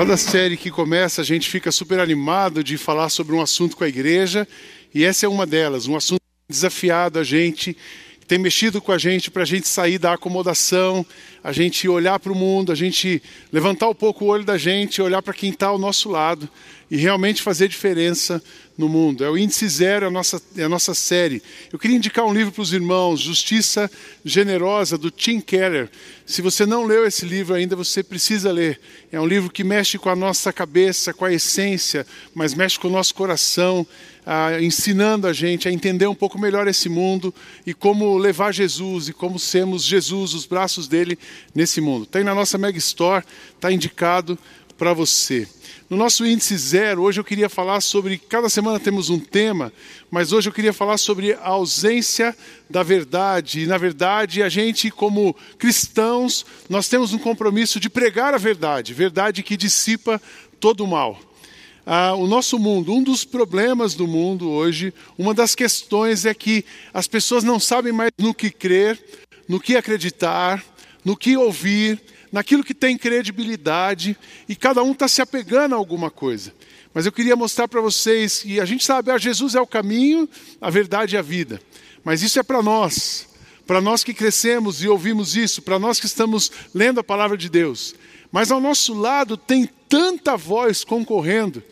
Cada série que começa, a gente fica super animado de falar sobre um assunto com a igreja, e essa é uma delas, um assunto desafiado a gente, tem mexido com a gente para a gente sair da acomodação, a gente olhar para o mundo, a gente levantar um pouco o olho da gente, olhar para quem está ao nosso lado e realmente fazer diferença no mundo. É o Índice Zero, é a nossa, é a nossa série. Eu queria indicar um livro para os irmãos, Justiça Generosa, do Tim Keller. Se você não leu esse livro ainda, você precisa ler. É um livro que mexe com a nossa cabeça, com a essência, mas mexe com o nosso coração, ah, ensinando a gente a entender um pouco melhor esse mundo e como levar Jesus e como sermos Jesus, os braços dele nesse mundo. Tem na nossa Mega Store, está indicado para você. No nosso índice zero, hoje eu queria falar sobre. Cada semana temos um tema, mas hoje eu queria falar sobre a ausência da verdade. E, na verdade, a gente, como cristãos, nós temos um compromisso de pregar a verdade, verdade que dissipa todo o mal. Ah, o nosso mundo, um dos problemas do mundo hoje, uma das questões é que as pessoas não sabem mais no que crer, no que acreditar, no que ouvir, naquilo que tem credibilidade, e cada um está se apegando a alguma coisa. Mas eu queria mostrar para vocês que a gente sabe, ah, Jesus é o caminho, a verdade e a vida. Mas isso é para nós, para nós que crescemos e ouvimos isso, para nós que estamos lendo a palavra de Deus. Mas ao nosso lado tem tanta voz concorrendo,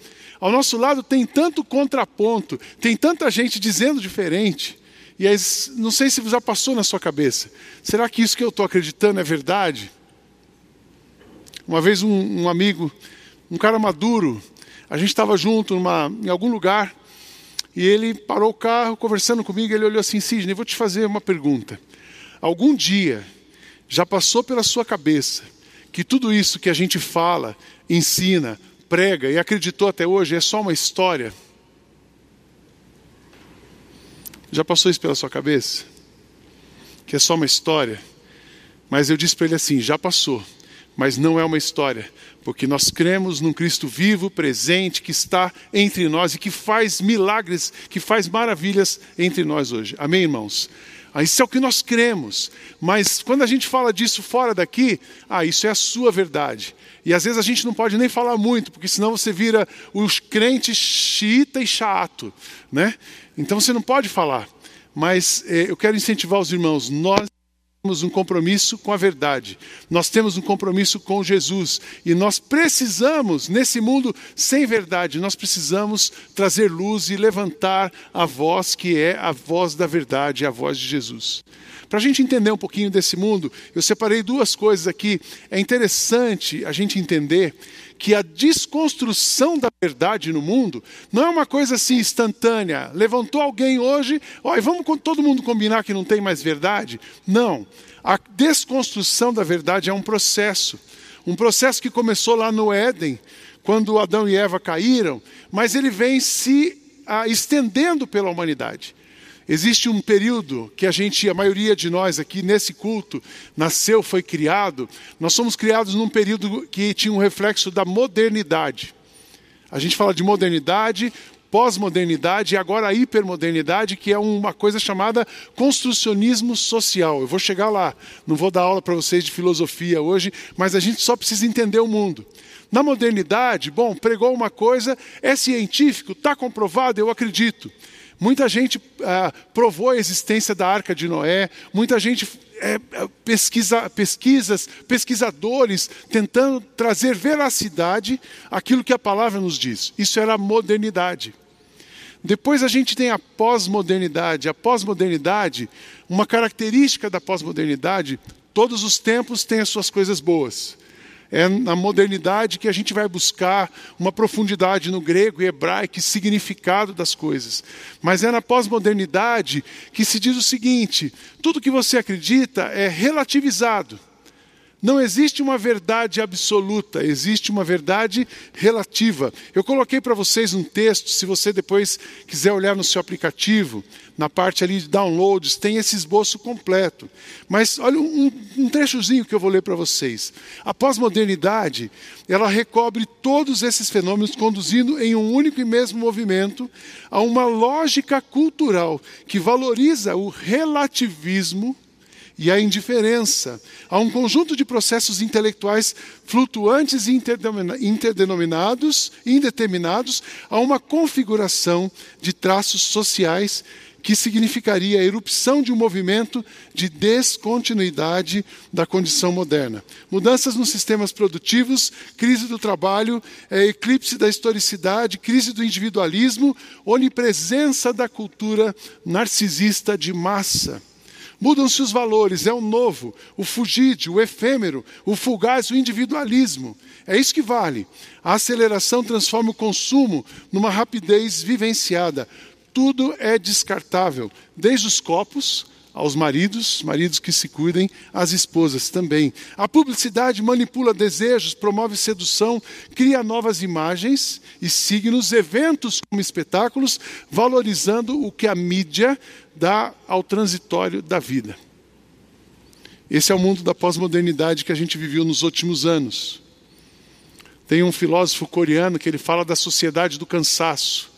ao nosso lado tem tanto contraponto, tem tanta gente dizendo diferente. E aí, não sei se já passou na sua cabeça. Será que isso que eu estou acreditando é verdade? Uma vez um, um amigo, um cara maduro, a gente estava junto numa, em algum lugar e ele parou o carro conversando comigo. Ele olhou assim: Sidney, vou te fazer uma pergunta. Algum dia já passou pela sua cabeça que tudo isso que a gente fala, ensina, prega e acreditou até hoje é só uma história? Já passou isso pela sua cabeça? Que é só uma história? Mas eu disse para ele assim: já passou mas não é uma história, porque nós cremos num Cristo vivo, presente, que está entre nós e que faz milagres, que faz maravilhas entre nós hoje. Amém, irmãos? Ah, isso é o que nós cremos, mas quando a gente fala disso fora daqui, ah, isso é a sua verdade. E às vezes a gente não pode nem falar muito, porque senão você vira os crentes xiita e chato, né? Então você não pode falar. Mas eh, eu quero incentivar os irmãos, nós temos um compromisso com a verdade, nós temos um compromisso com Jesus e nós precisamos, nesse mundo sem verdade, nós precisamos trazer luz e levantar a voz que é a voz da verdade, a voz de Jesus. Para a gente entender um pouquinho desse mundo, eu separei duas coisas aqui. É interessante a gente entender que a desconstrução da verdade no mundo não é uma coisa assim instantânea. Levantou alguém hoje, olha, vamos todo mundo combinar que não tem mais verdade? Não. A desconstrução da verdade é um processo. Um processo que começou lá no Éden, quando Adão e Eva caíram, mas ele vem se ah, estendendo pela humanidade. Existe um período que a gente, a maioria de nós aqui nesse culto, nasceu, foi criado. Nós somos criados num período que tinha um reflexo da modernidade. A gente fala de modernidade, pós-modernidade e agora a hipermodernidade, que é uma coisa chamada construcionismo social. Eu vou chegar lá, não vou dar aula para vocês de filosofia hoje, mas a gente só precisa entender o mundo. Na modernidade, bom, pregou uma coisa, é científico, está comprovado, eu acredito. Muita gente ah, provou a existência da Arca de Noé, muita gente é, pesquisa, pesquisas, pesquisadores tentando trazer veracidade àquilo que a palavra nos diz. Isso era a modernidade. Depois a gente tem a pós-modernidade. A pós-modernidade, uma característica da pós-modernidade, todos os tempos têm as suas coisas boas. É na modernidade que a gente vai buscar uma profundidade no grego e hebraico e significado das coisas. Mas é na pós-modernidade que se diz o seguinte: tudo que você acredita é relativizado. Não existe uma verdade absoluta, existe uma verdade relativa. Eu coloquei para vocês um texto, se você depois quiser olhar no seu aplicativo, na parte ali de downloads, tem esse esboço completo. Mas olha um, um trechozinho que eu vou ler para vocês. A pós-modernidade, ela recobre todos esses fenômenos, conduzindo em um único e mesmo movimento a uma lógica cultural que valoriza o relativismo e a indiferença, a um conjunto de processos intelectuais flutuantes e interdenominados, indeterminados, a uma configuração de traços sociais que significaria a erupção de um movimento de descontinuidade da condição moderna. Mudanças nos sistemas produtivos, crise do trabalho, é, eclipse da historicidade, crise do individualismo, onipresença da cultura narcisista de massa. Mudam-se os valores, é o novo, o fugídio, o efêmero, o fugaz, o individualismo. É isso que vale. A aceleração transforma o consumo numa rapidez vivenciada tudo é descartável, desde os copos aos maridos, maridos que se cuidem, às esposas também. A publicidade manipula desejos, promove sedução, cria novas imagens e signos, eventos como espetáculos, valorizando o que a mídia dá ao transitório da vida. Esse é o mundo da pós-modernidade que a gente viveu nos últimos anos. Tem um filósofo coreano que ele fala da sociedade do cansaço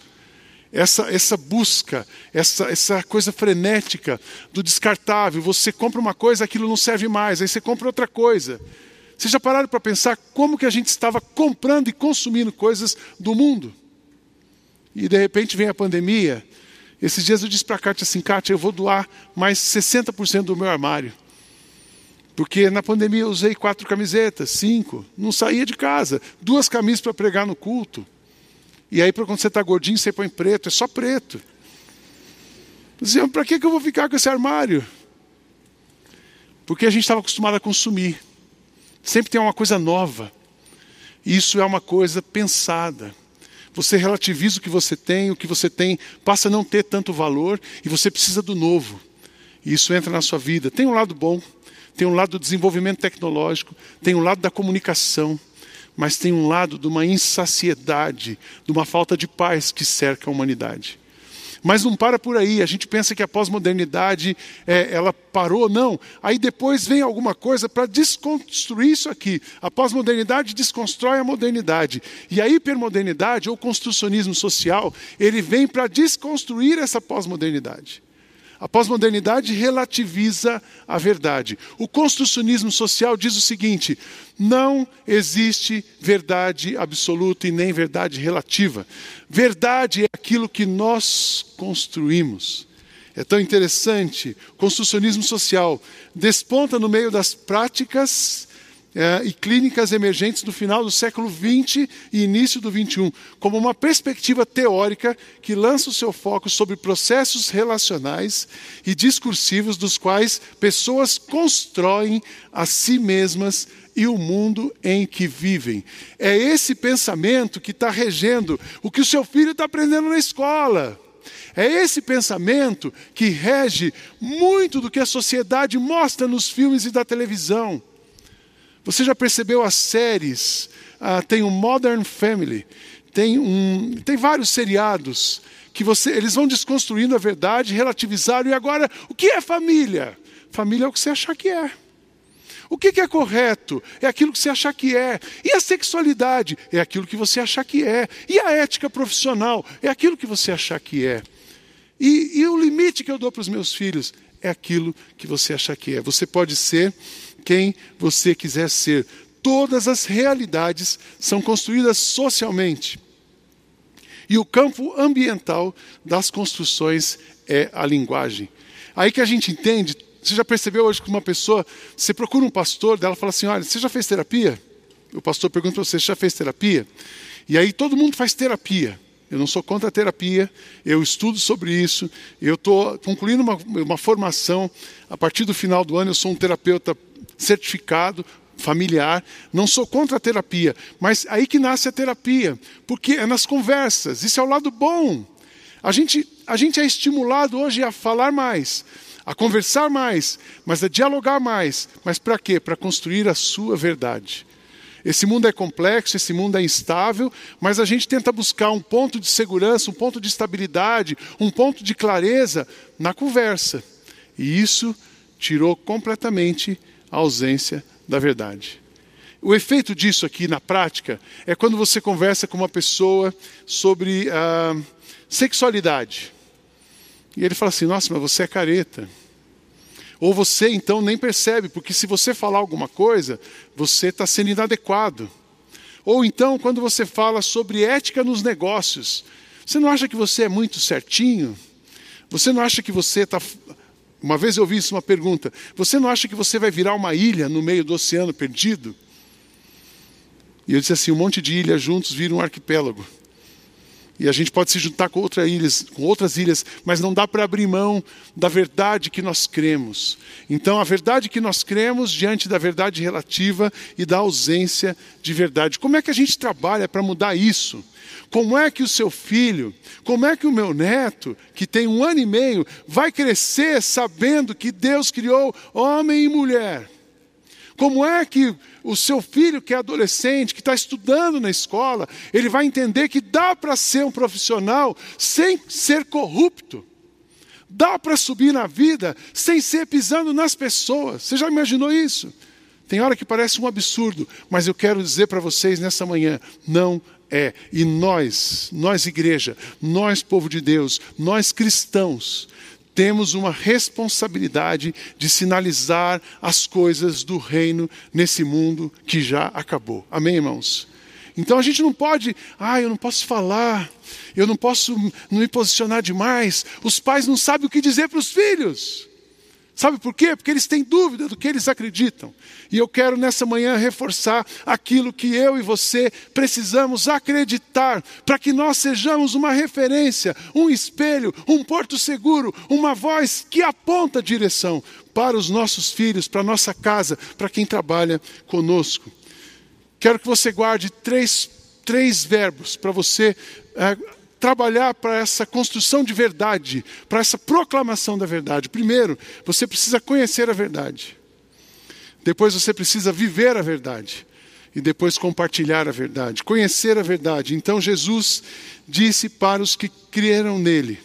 essa, essa busca, essa, essa coisa frenética do descartável. Você compra uma coisa, aquilo não serve mais, aí você compra outra coisa. Vocês já pararam para pensar como que a gente estava comprando e consumindo coisas do mundo? E de repente vem a pandemia. Esses dias eu disse para a Kátia assim, Kátia, eu vou doar mais 60% do meu armário. Porque na pandemia eu usei quatro camisetas, cinco, não saía de casa, duas camisas para pregar no culto. E aí, quando você está gordinho, você põe preto, é só preto. Diziam, para que eu vou ficar com esse armário? Porque a gente estava acostumado a consumir. Sempre tem uma coisa nova. Isso é uma coisa pensada. Você relativiza o que você tem, o que você tem passa a não ter tanto valor e você precisa do novo. E isso entra na sua vida. Tem um lado bom, tem um lado do desenvolvimento tecnológico, tem um lado da comunicação mas tem um lado de uma insaciedade, de uma falta de paz que cerca a humanidade. Mas não para por aí, a gente pensa que a pós-modernidade é, ela parou, não. Aí depois vem alguma coisa para desconstruir isso aqui. A pós-modernidade desconstrói a modernidade. E a hipermodernidade, ou construcionismo social, ele vem para desconstruir essa pós-modernidade. A pós-modernidade relativiza a verdade. O construcionismo social diz o seguinte: não existe verdade absoluta e nem verdade relativa. Verdade é aquilo que nós construímos. É tão interessante. O construcionismo social desponta no meio das práticas é, e clínicas emergentes do final do século XX e início do XXI, como uma perspectiva teórica que lança o seu foco sobre processos relacionais e discursivos dos quais pessoas constroem a si mesmas e o mundo em que vivem. É esse pensamento que está regendo o que o seu filho está aprendendo na escola. É esse pensamento que rege muito do que a sociedade mostra nos filmes e da televisão. Você já percebeu as séries? Ah, tem o Modern Family, tem, um, tem vários seriados que você, eles vão desconstruindo a verdade, relativizaram, e agora, o que é família? Família é o que você achar que é. O que é correto? É aquilo que você achar que é. E a sexualidade? É aquilo que você achar que é. E a ética profissional? É aquilo que você achar que é. E, e o limite que eu dou para os meus filhos? É aquilo que você achar que é. Você pode ser quem você quiser ser. Todas as realidades são construídas socialmente. E o campo ambiental das construções é a linguagem. Aí que a gente entende, você já percebeu hoje que uma pessoa, você procura um pastor, dela fala assim: olha, você já fez terapia? O pastor pergunta para você: você já fez terapia? E aí todo mundo faz terapia. Eu não sou contra a terapia, eu estudo sobre isso, eu estou concluindo uma, uma formação. A partir do final do ano, eu sou um terapeuta certificado, familiar, não sou contra a terapia, mas aí que nasce a terapia, porque é nas conversas, isso é o lado bom. A gente, a gente é estimulado hoje a falar mais, a conversar mais, mas a dialogar mais. Mas para quê? Para construir a sua verdade. Esse mundo é complexo, esse mundo é instável, mas a gente tenta buscar um ponto de segurança, um ponto de estabilidade, um ponto de clareza na conversa. E isso tirou completamente a ausência da verdade. O efeito disso aqui na prática é quando você conversa com uma pessoa sobre a sexualidade. E ele fala assim: Nossa, mas você é careta. Ou você então nem percebe, porque se você falar alguma coisa, você está sendo inadequado. Ou então, quando você fala sobre ética nos negócios, você não acha que você é muito certinho? Você não acha que você está. Uma vez eu ouvi isso uma pergunta: você não acha que você vai virar uma ilha no meio do oceano perdido? E eu disse assim: um monte de ilhas juntos viram um arquipélago. E a gente pode se juntar com, outra ilhas, com outras ilhas, mas não dá para abrir mão da verdade que nós cremos. Então, a verdade que nós cremos diante da verdade relativa e da ausência de verdade. Como é que a gente trabalha para mudar isso? Como é que o seu filho, como é que o meu neto, que tem um ano e meio, vai crescer sabendo que Deus criou homem e mulher? Como é que o seu filho, que é adolescente, que está estudando na escola, ele vai entender que dá para ser um profissional sem ser corrupto? Dá para subir na vida sem ser pisando nas pessoas. Você já imaginou isso? Tem hora que parece um absurdo, mas eu quero dizer para vocês nessa manhã: não é. E nós, nós igreja, nós povo de Deus, nós cristãos, temos uma responsabilidade de sinalizar as coisas do reino nesse mundo que já acabou. Amém, irmãos? Então a gente não pode, ah, eu não posso falar, eu não posso me posicionar demais. Os pais não sabem o que dizer para os filhos. Sabe por quê? Porque eles têm dúvida do que eles acreditam. E eu quero nessa manhã reforçar aquilo que eu e você precisamos acreditar, para que nós sejamos uma referência, um espelho, um porto seguro, uma voz que aponta a direção para os nossos filhos, para a nossa casa, para quem trabalha conosco. Quero que você guarde três, três verbos para você. É, trabalhar para essa construção de verdade, para essa proclamação da verdade. Primeiro, você precisa conhecer a verdade. Depois você precisa viver a verdade. E depois compartilhar a verdade, conhecer a verdade. Então Jesus disse para os que creram nele: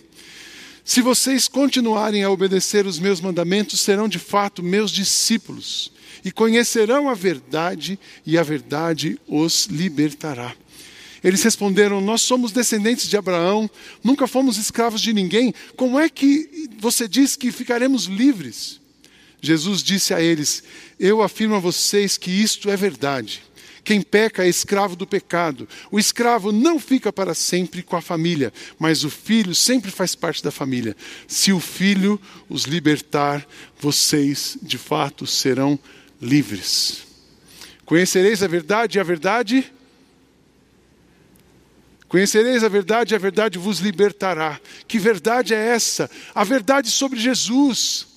Se vocês continuarem a obedecer os meus mandamentos, serão de fato meus discípulos, e conhecerão a verdade, e a verdade os libertará. Eles responderam: Nós somos descendentes de Abraão, nunca fomos escravos de ninguém. Como é que você diz que ficaremos livres? Jesus disse a eles: Eu afirmo a vocês que isto é verdade. Quem peca é escravo do pecado. O escravo não fica para sempre com a família, mas o filho sempre faz parte da família. Se o filho os libertar, vocês de fato serão livres. Conhecereis a verdade e a verdade Conhecereis a verdade e a verdade vos libertará. Que verdade é essa? A verdade sobre Jesus.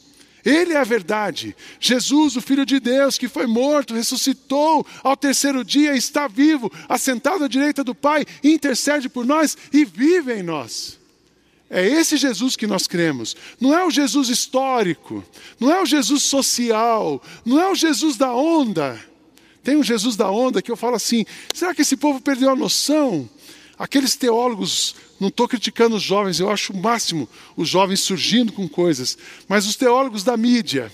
Ele é a verdade. Jesus, o Filho de Deus, que foi morto, ressuscitou ao terceiro dia, está vivo, assentado à direita do Pai, intercede por nós e vive em nós. É esse Jesus que nós cremos. Não é o Jesus histórico, não é o Jesus social, não é o Jesus da onda. Tem um Jesus da onda que eu falo assim: será que esse povo perdeu a noção? Aqueles teólogos, não estou criticando os jovens, eu acho o máximo os jovens surgindo com coisas, mas os teólogos da mídia.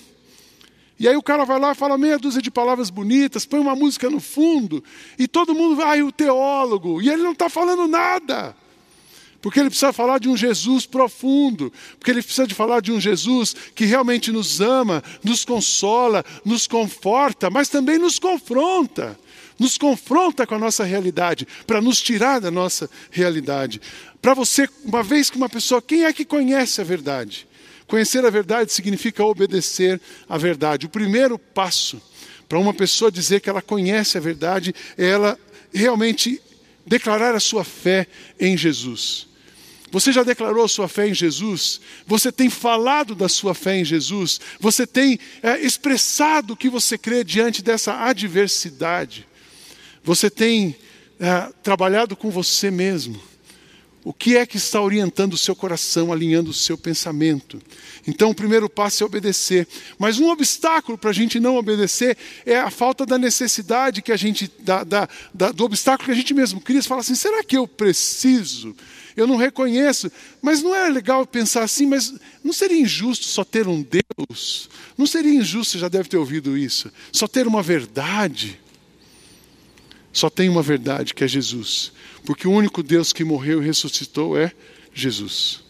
E aí o cara vai lá e fala meia dúzia de palavras bonitas, põe uma música no fundo, e todo mundo vai, ah, o teólogo, e ele não está falando nada. Porque ele precisa falar de um Jesus profundo, porque ele precisa de falar de um Jesus que realmente nos ama, nos consola, nos conforta, mas também nos confronta nos confronta com a nossa realidade, para nos tirar da nossa realidade. Para você, uma vez que uma pessoa, quem é que conhece a verdade? Conhecer a verdade significa obedecer à verdade. O primeiro passo para uma pessoa dizer que ela conhece a verdade é ela realmente declarar a sua fé em Jesus. Você já declarou sua fé em Jesus? Você tem falado da sua fé em Jesus? Você tem é, expressado o que você crê diante dessa adversidade? Você tem é, trabalhado com você mesmo. O que é que está orientando o seu coração, alinhando o seu pensamento? Então, o primeiro passo é obedecer. Mas um obstáculo para a gente não obedecer é a falta da necessidade que a gente, da, da, da, do obstáculo que a gente mesmo cria. Você fala assim: será que eu preciso? Eu não reconheço. Mas não é legal pensar assim, mas não seria injusto só ter um Deus? Não seria injusto, você já deve ter ouvido isso, só ter uma verdade? Só tem uma verdade, que é Jesus. Porque o único Deus que morreu e ressuscitou é Jesus.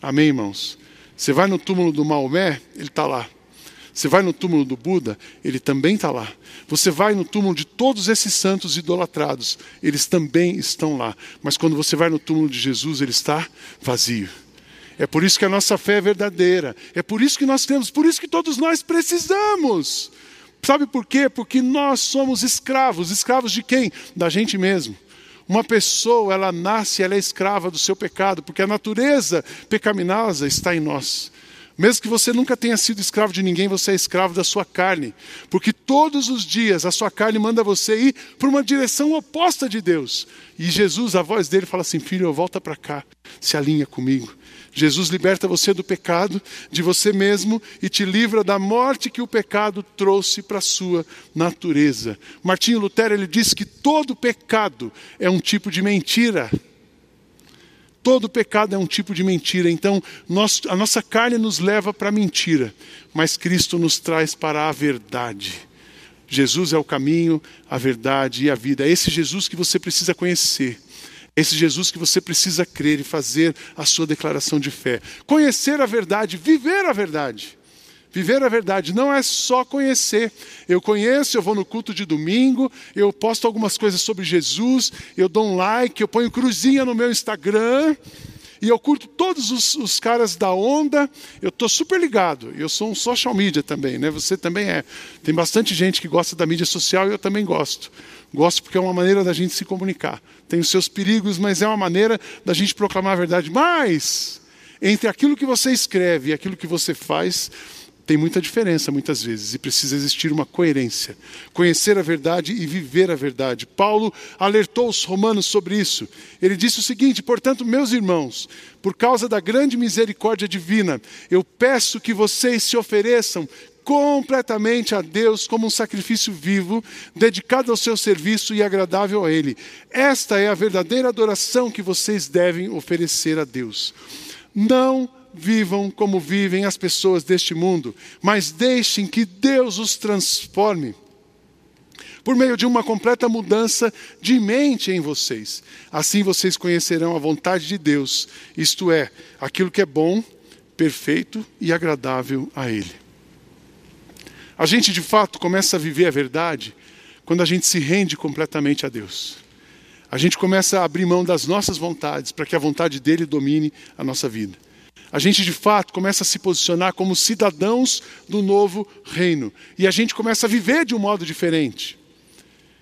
Amém, irmãos? Você vai no túmulo do Maomé, ele está lá. Você vai no túmulo do Buda, ele também está lá. Você vai no túmulo de todos esses santos idolatrados, eles também estão lá. Mas quando você vai no túmulo de Jesus, ele está vazio. É por isso que a nossa fé é verdadeira. É por isso que nós temos, por isso que todos nós precisamos. Sabe por quê? Porque nós somos escravos. Escravos de quem? Da gente mesmo. Uma pessoa, ela nasce, ela é escrava do seu pecado, porque a natureza pecaminosa está em nós. Mesmo que você nunca tenha sido escravo de ninguém, você é escravo da sua carne. Porque todos os dias a sua carne manda você ir para uma direção oposta de Deus. E Jesus, a voz dele, fala assim: Filho, volta para cá, se alinha comigo. Jesus liberta você do pecado, de você mesmo, e te livra da morte que o pecado trouxe para a sua natureza. Martinho Lutero ele diz que todo pecado é um tipo de mentira. Todo pecado é um tipo de mentira. Então, nós, a nossa carne nos leva para a mentira, mas Cristo nos traz para a verdade. Jesus é o caminho, a verdade e a vida. É esse Jesus que você precisa conhecer. Esse Jesus que você precisa crer e fazer a sua declaração de fé. Conhecer a verdade, viver a verdade. Viver a verdade não é só conhecer. Eu conheço, eu vou no culto de domingo, eu posto algumas coisas sobre Jesus, eu dou um like, eu ponho cruzinha no meu Instagram, e eu curto todos os, os caras da onda, eu estou super ligado. Eu sou um social media também, né? Você também é. Tem bastante gente que gosta da mídia social e eu também gosto. Gosto porque é uma maneira da gente se comunicar. Tem os seus perigos, mas é uma maneira da gente proclamar a verdade. Mas, entre aquilo que você escreve e aquilo que você faz, tem muita diferença muitas vezes e precisa existir uma coerência. Conhecer a verdade e viver a verdade. Paulo alertou os romanos sobre isso. Ele disse o seguinte: portanto, meus irmãos, por causa da grande misericórdia divina, eu peço que vocês se ofereçam completamente a Deus como um sacrifício vivo, dedicado ao seu serviço e agradável a Ele. Esta é a verdadeira adoração que vocês devem oferecer a Deus. Não vivam como vivem as pessoas deste mundo, mas deixem que Deus os transforme por meio de uma completa mudança de mente em vocês. Assim vocês conhecerão a vontade de Deus, isto é, aquilo que é bom, perfeito e agradável a Ele. A gente de fato começa a viver a verdade quando a gente se rende completamente a Deus. A gente começa a abrir mão das nossas vontades para que a vontade dele domine a nossa vida. A gente de fato começa a se posicionar como cidadãos do novo reino. E a gente começa a viver de um modo diferente.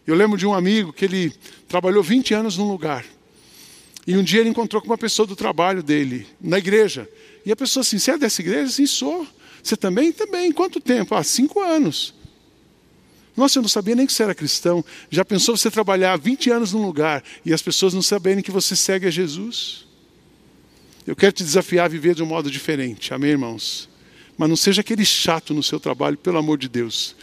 Eu lembro de um amigo que ele trabalhou 20 anos num lugar. E um dia ele encontrou com uma pessoa do trabalho dele, na igreja. E a pessoa assim: Você é dessa igreja? Sim, sou. Você também? Também. Quanto tempo? Ah, cinco anos. Nossa, eu não sabia nem que você era cristão. Já pensou você trabalhar 20 anos num lugar e as pessoas não saberem que você segue a Jesus? Eu quero te desafiar a viver de um modo diferente. Amém, irmãos? Mas não seja aquele chato no seu trabalho, pelo amor de Deus.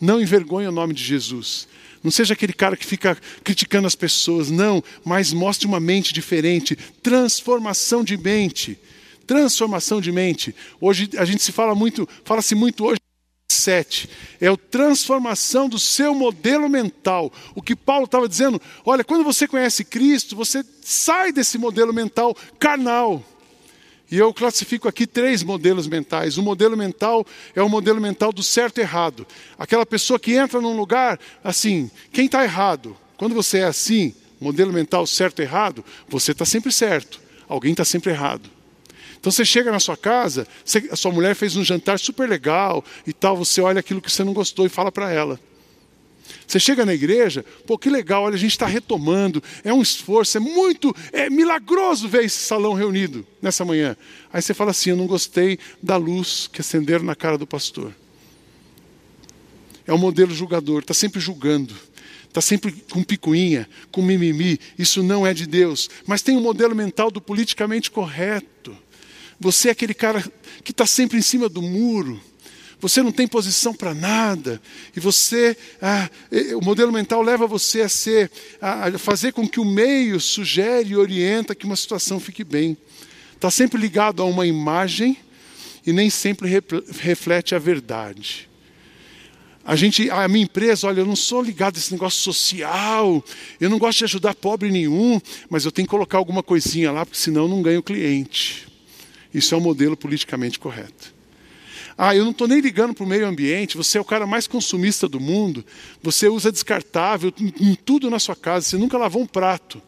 Não envergonhe o nome de Jesus. Não seja aquele cara que fica criticando as pessoas. Não, mas mostre uma mente diferente. Transformação de mente transformação de mente. Hoje a gente se fala muito, fala-se muito hoje é a transformação do seu modelo mental. O que Paulo estava dizendo, olha, quando você conhece Cristo, você sai desse modelo mental carnal. E eu classifico aqui três modelos mentais. O modelo mental é o modelo mental do certo e errado. Aquela pessoa que entra num lugar assim, quem está errado? Quando você é assim, modelo mental certo e errado, você está sempre certo, alguém está sempre errado. Então você chega na sua casa, você, a sua mulher fez um jantar super legal e tal, você olha aquilo que você não gostou e fala para ela. Você chega na igreja, pô, que legal, olha, a gente está retomando, é um esforço, é muito, é milagroso ver esse salão reunido nessa manhã. Aí você fala assim: eu não gostei da luz que acenderam na cara do pastor. É um modelo julgador, está sempre julgando, está sempre com picuinha, com mimimi. Isso não é de Deus. Mas tem um modelo mental do politicamente correto. Você é aquele cara que está sempre em cima do muro. Você não tem posição para nada. E você, ah, o modelo mental leva você a ser, a fazer com que o meio sugere e orienta que uma situação fique bem. Está sempre ligado a uma imagem e nem sempre reflete a verdade. A gente, a minha empresa, olha, eu não sou ligado a esse negócio social, eu não gosto de ajudar pobre nenhum, mas eu tenho que colocar alguma coisinha lá, porque senão eu não ganho cliente. Isso é um modelo politicamente correto. Ah, eu não estou nem ligando para o meio ambiente, você é o cara mais consumista do mundo, você usa descartável em tudo na sua casa, você nunca lavou um prato.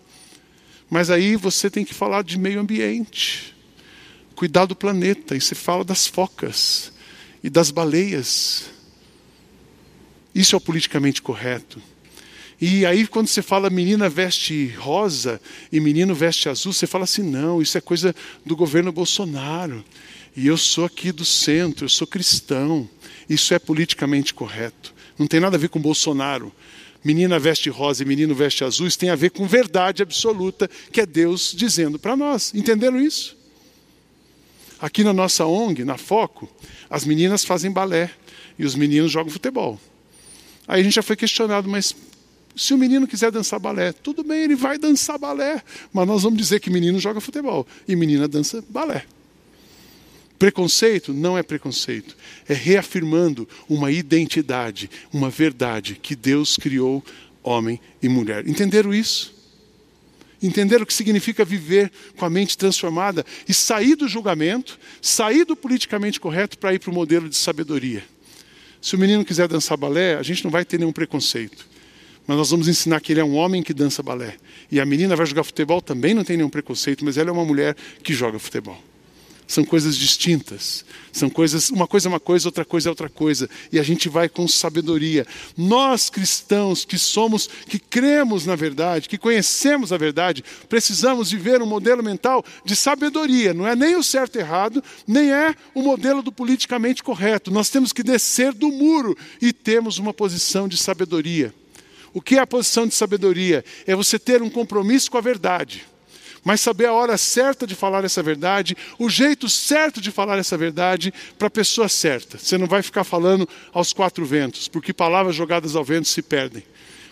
Mas aí você tem que falar de meio ambiente, cuidar do planeta, e você fala das focas e das baleias. Isso é o politicamente correto. E aí, quando você fala menina veste rosa e menino veste azul, você fala assim: não, isso é coisa do governo Bolsonaro. E eu sou aqui do centro, eu sou cristão. Isso é politicamente correto. Não tem nada a ver com Bolsonaro. Menina veste rosa e menino veste azul, isso tem a ver com verdade absoluta, que é Deus dizendo para nós. Entenderam isso? Aqui na nossa ONG, na Foco, as meninas fazem balé e os meninos jogam futebol. Aí a gente já foi questionado, mas se o menino quiser dançar balé, tudo bem, ele vai dançar balé. Mas nós vamos dizer que menino joga futebol e menina dança balé. Preconceito não é preconceito, é reafirmando uma identidade, uma verdade que Deus criou homem e mulher. Entenderam isso? Entenderam o que significa viver com a mente transformada e sair do julgamento, sair do politicamente correto para ir para o modelo de sabedoria. Se o menino quiser dançar balé, a gente não vai ter nenhum preconceito. Mas nós vamos ensinar que ele é um homem que dança balé. E a menina vai jogar futebol, também não tem nenhum preconceito, mas ela é uma mulher que joga futebol. São coisas distintas. São coisas, uma coisa é uma coisa, outra coisa é outra coisa. E a gente vai com sabedoria. Nós cristãos que somos, que cremos na verdade, que conhecemos a verdade, precisamos viver um modelo mental de sabedoria. Não é nem o certo e errado, nem é o modelo do politicamente correto. Nós temos que descer do muro e temos uma posição de sabedoria. O que é a posição de sabedoria? É você ter um compromisso com a verdade, mas saber a hora certa de falar essa verdade, o jeito certo de falar essa verdade para a pessoa certa. Você não vai ficar falando aos quatro ventos, porque palavras jogadas ao vento se perdem.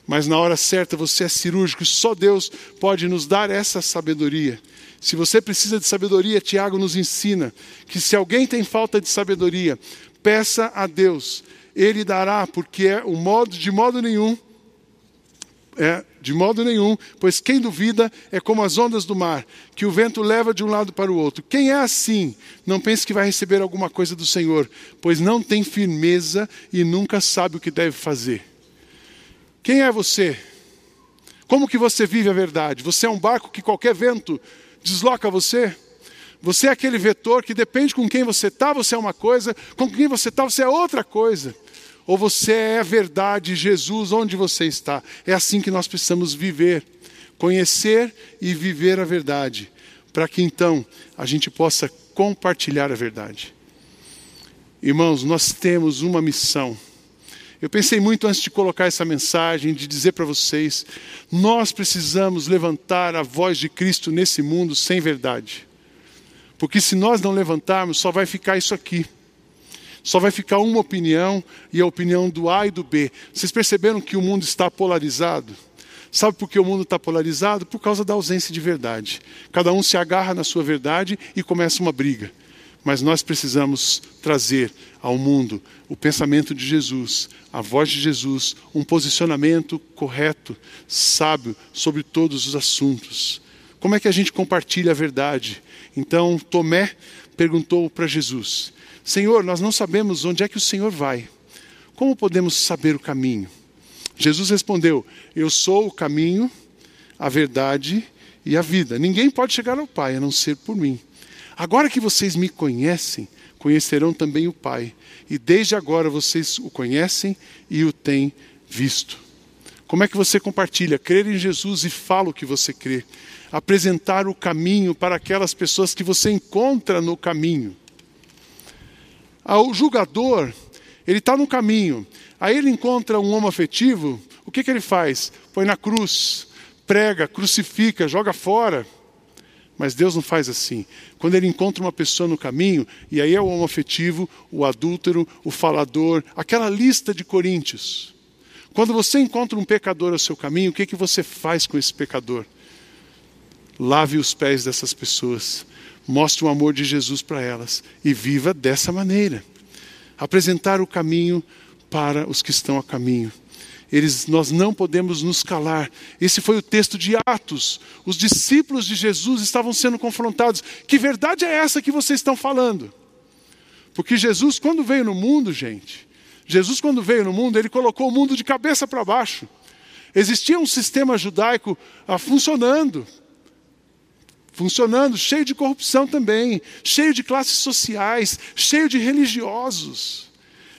Mas na hora certa você é cirúrgico, só Deus pode nos dar essa sabedoria. Se você precisa de sabedoria, Tiago nos ensina que se alguém tem falta de sabedoria, peça a Deus, ele dará, porque é o modo de modo nenhum é, de modo nenhum, pois quem duvida é como as ondas do mar, que o vento leva de um lado para o outro. Quem é assim, não pense que vai receber alguma coisa do Senhor, pois não tem firmeza e nunca sabe o que deve fazer. Quem é você? Como que você vive a verdade? Você é um barco que qualquer vento desloca você? Você é aquele vetor que depende com quem você está, você é uma coisa, com quem você está, você é outra coisa. Ou você é verdade, Jesus, onde você está? É assim que nós precisamos viver, conhecer e viver a verdade, para que então a gente possa compartilhar a verdade. Irmãos, nós temos uma missão. Eu pensei muito antes de colocar essa mensagem, de dizer para vocês: nós precisamos levantar a voz de Cristo nesse mundo sem verdade. Porque se nós não levantarmos, só vai ficar isso aqui. Só vai ficar uma opinião e a opinião do A e do B. Vocês perceberam que o mundo está polarizado? Sabe por que o mundo está polarizado? Por causa da ausência de verdade. Cada um se agarra na sua verdade e começa uma briga. Mas nós precisamos trazer ao mundo o pensamento de Jesus, a voz de Jesus, um posicionamento correto, sábio sobre todos os assuntos. Como é que a gente compartilha a verdade? Então, Tomé perguntou para Jesus: Senhor, nós não sabemos onde é que o Senhor vai. Como podemos saber o caminho? Jesus respondeu: Eu sou o caminho, a verdade e a vida. Ninguém pode chegar ao Pai a não ser por mim. Agora que vocês me conhecem, conhecerão também o Pai. E desde agora vocês o conhecem e o têm visto. Como é que você compartilha? Crer em Jesus e fala o que você crê. Apresentar o caminho para aquelas pessoas que você encontra no caminho. O julgador, ele está no caminho, aí ele encontra um homo afetivo, o que, que ele faz? Põe na cruz, prega, crucifica, joga fora. Mas Deus não faz assim. Quando ele encontra uma pessoa no caminho, e aí é o homo afetivo, o adúltero, o falador, aquela lista de coríntios. Quando você encontra um pecador ao seu caminho, o que, que você faz com esse pecador? Lave os pés dessas pessoas, mostre o amor de Jesus para elas e viva dessa maneira. Apresentar o caminho para os que estão a caminho. Eles, nós não podemos nos calar. Esse foi o texto de Atos. Os discípulos de Jesus estavam sendo confrontados. Que verdade é essa que vocês estão falando? Porque Jesus, quando veio no mundo, gente, Jesus, quando veio no mundo, ele colocou o mundo de cabeça para baixo. Existia um sistema judaico ah, funcionando, funcionando, cheio de corrupção também, cheio de classes sociais, cheio de religiosos.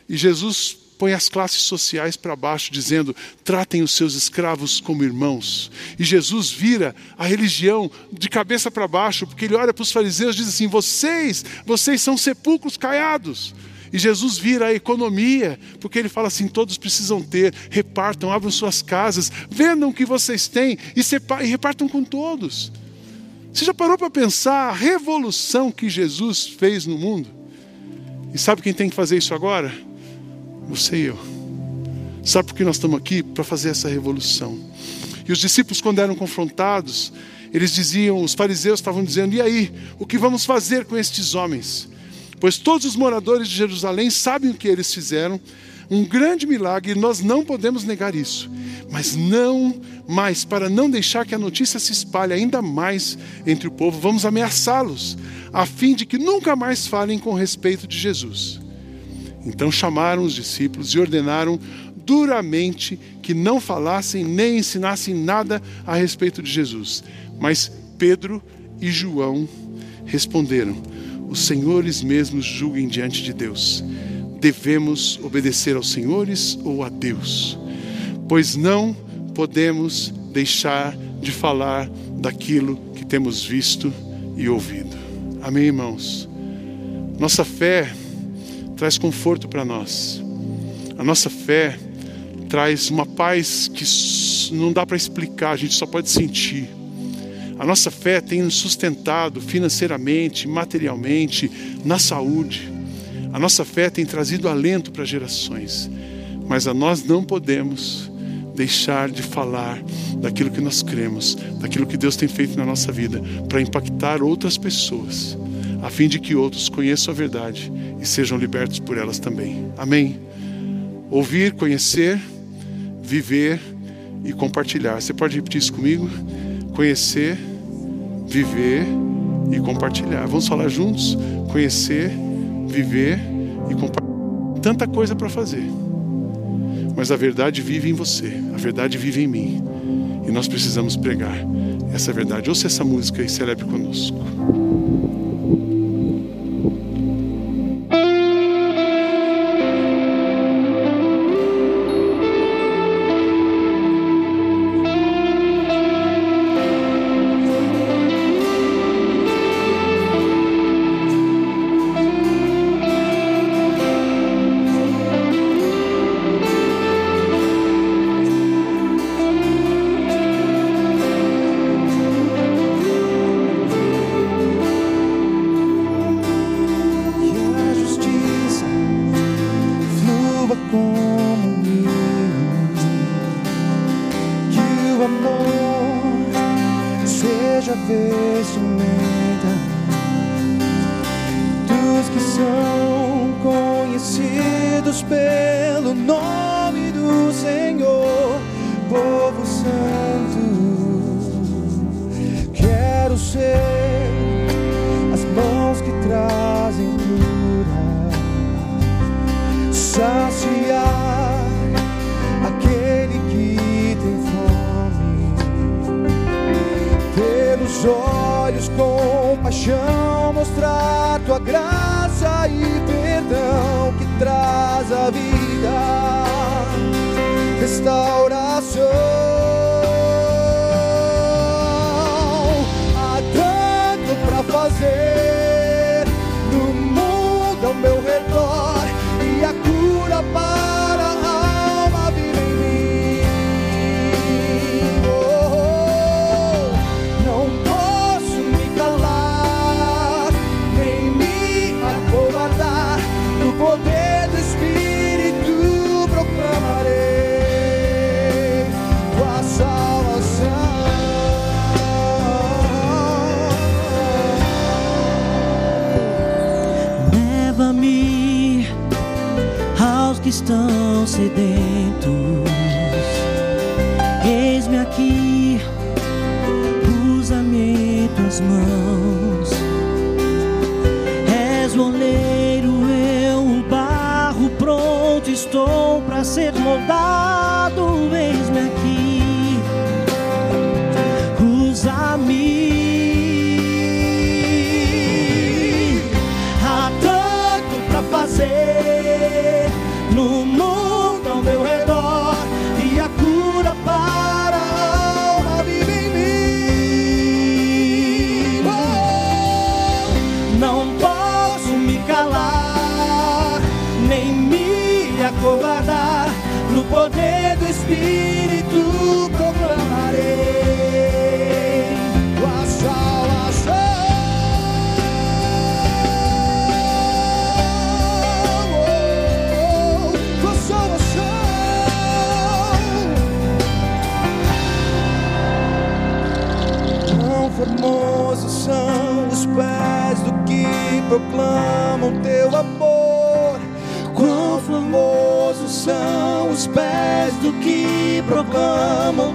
E Jesus põe as classes sociais para baixo, dizendo: tratem os seus escravos como irmãos. E Jesus vira a religião de cabeça para baixo, porque ele olha para os fariseus e diz assim: vocês, vocês são sepulcros caiados. E Jesus vira a economia, porque ele fala assim: todos precisam ter, repartam, abram suas casas, vendam o que vocês têm e, e repartam com todos. Você já parou para pensar a revolução que Jesus fez no mundo? E sabe quem tem que fazer isso agora? Você e eu. Sabe por que nós estamos aqui? Para fazer essa revolução. E os discípulos, quando eram confrontados, eles diziam, os fariseus estavam dizendo: e aí, o que vamos fazer com estes homens? Pois todos os moradores de Jerusalém sabem o que eles fizeram, um grande milagre, e nós não podemos negar isso. Mas não mais, para não deixar que a notícia se espalhe ainda mais entre o povo, vamos ameaçá-los, a fim de que nunca mais falem com respeito de Jesus. Então chamaram os discípulos e ordenaram duramente que não falassem nem ensinassem nada a respeito de Jesus. Mas Pedro e João responderam: os senhores mesmos julguem diante de Deus. Devemos obedecer aos senhores ou a Deus? Pois não podemos deixar de falar daquilo que temos visto e ouvido. Amém, irmãos? Nossa fé traz conforto para nós. A nossa fé traz uma paz que não dá para explicar, a gente só pode sentir. A nossa fé tem nos sustentado financeiramente, materialmente, na saúde. A nossa fé tem trazido alento para gerações. Mas a nós não podemos deixar de falar daquilo que nós cremos, daquilo que Deus tem feito na nossa vida, para impactar outras pessoas, a fim de que outros conheçam a verdade e sejam libertos por elas também. Amém? Ouvir, conhecer, viver e compartilhar. Você pode repetir isso comigo? conhecer, viver e compartilhar. Vamos falar juntos? Conhecer, viver e compartilhar. Tanta coisa para fazer. Mas a verdade vive em você, a verdade vive em mim. E nós precisamos pregar essa verdade. Ouça essa música e celebre conosco. chamados pelo nome do Senhor, povo santo. Quero ser as mãos que trazem cura, saciar aquele que tem fome, pelos olhos com paixão mostrar tua graça e perdão. tras la vida. Esta. que estão sedentos. Eis-me aqui, usa-me em tuas mãos. És o oleiro, eu o barro, pronto estou para ser moldado. Eis-me aqui. Proclamam teu amor. Quão formosos são os pés do que proclamam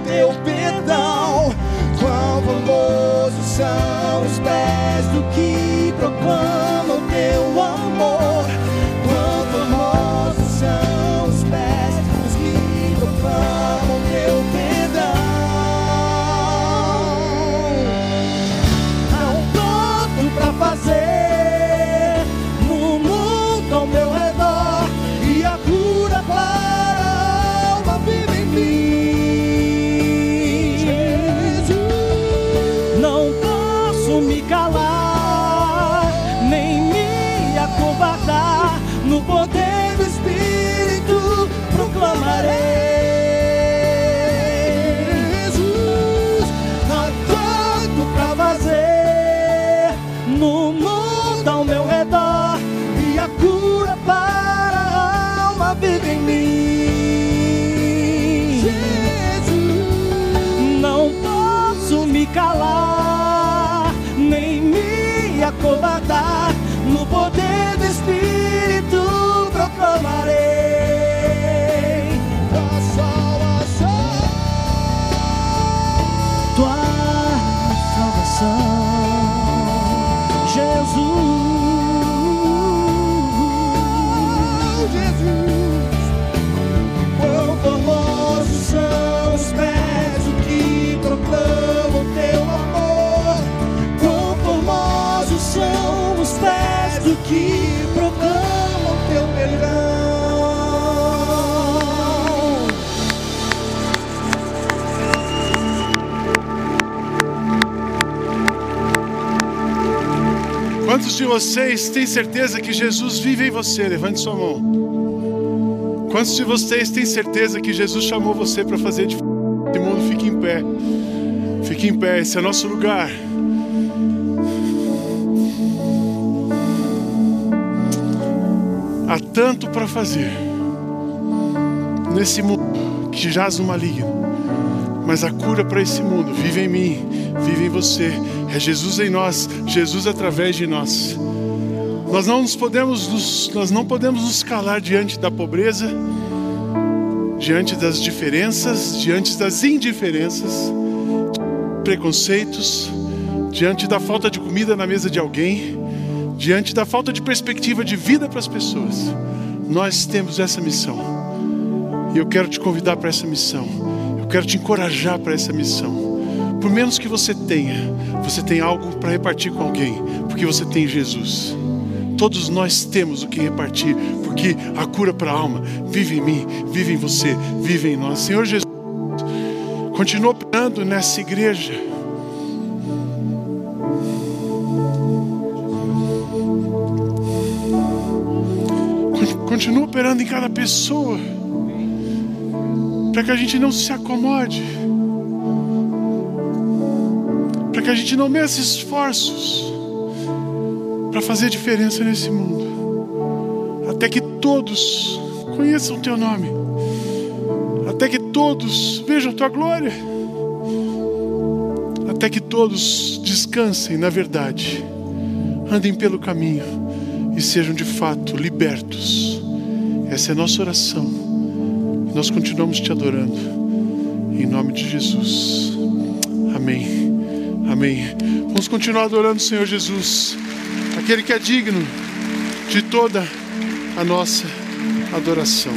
Quantos de vocês têm certeza que Jesus vive em você? Levante sua mão. Quantos de vocês têm certeza que Jesus chamou você para fazer diferença? Esse mundo fique em pé. Fique em pé, esse é nosso lugar. Há tanto para fazer nesse mundo que jaz no maligno. Mas a cura para esse mundo vive em mim, vive em você. É Jesus em nós, Jesus através de nós. Nós não nos podemos, nos, nós não podemos nos calar diante da pobreza, diante das diferenças, diante das indiferenças, preconceitos, diante da falta de comida na mesa de alguém, diante da falta de perspectiva de vida para as pessoas. Nós temos essa missão. E eu quero te convidar para essa missão. Eu quero te encorajar para essa missão. Por menos que você tenha, você tem algo para repartir com alguém, porque você tem Jesus. Todos nós temos o que repartir, porque a cura para a alma vive em mim, vive em você, vive em nós. Senhor Jesus, continua operando nessa igreja. Con- Continua operando em cada pessoa, para que a gente não se acomode, para que a gente não meça esforços para fazer diferença nesse mundo, até que todos conheçam o Teu nome, até que todos vejam a Tua glória, até que todos descansem na verdade, andem pelo caminho e sejam de fato libertos. Essa é a nossa oração. Nós continuamos te adorando. Em nome de Jesus. Amém. Amém. Vamos continuar adorando o Senhor Jesus, aquele que é digno de toda a nossa adoração.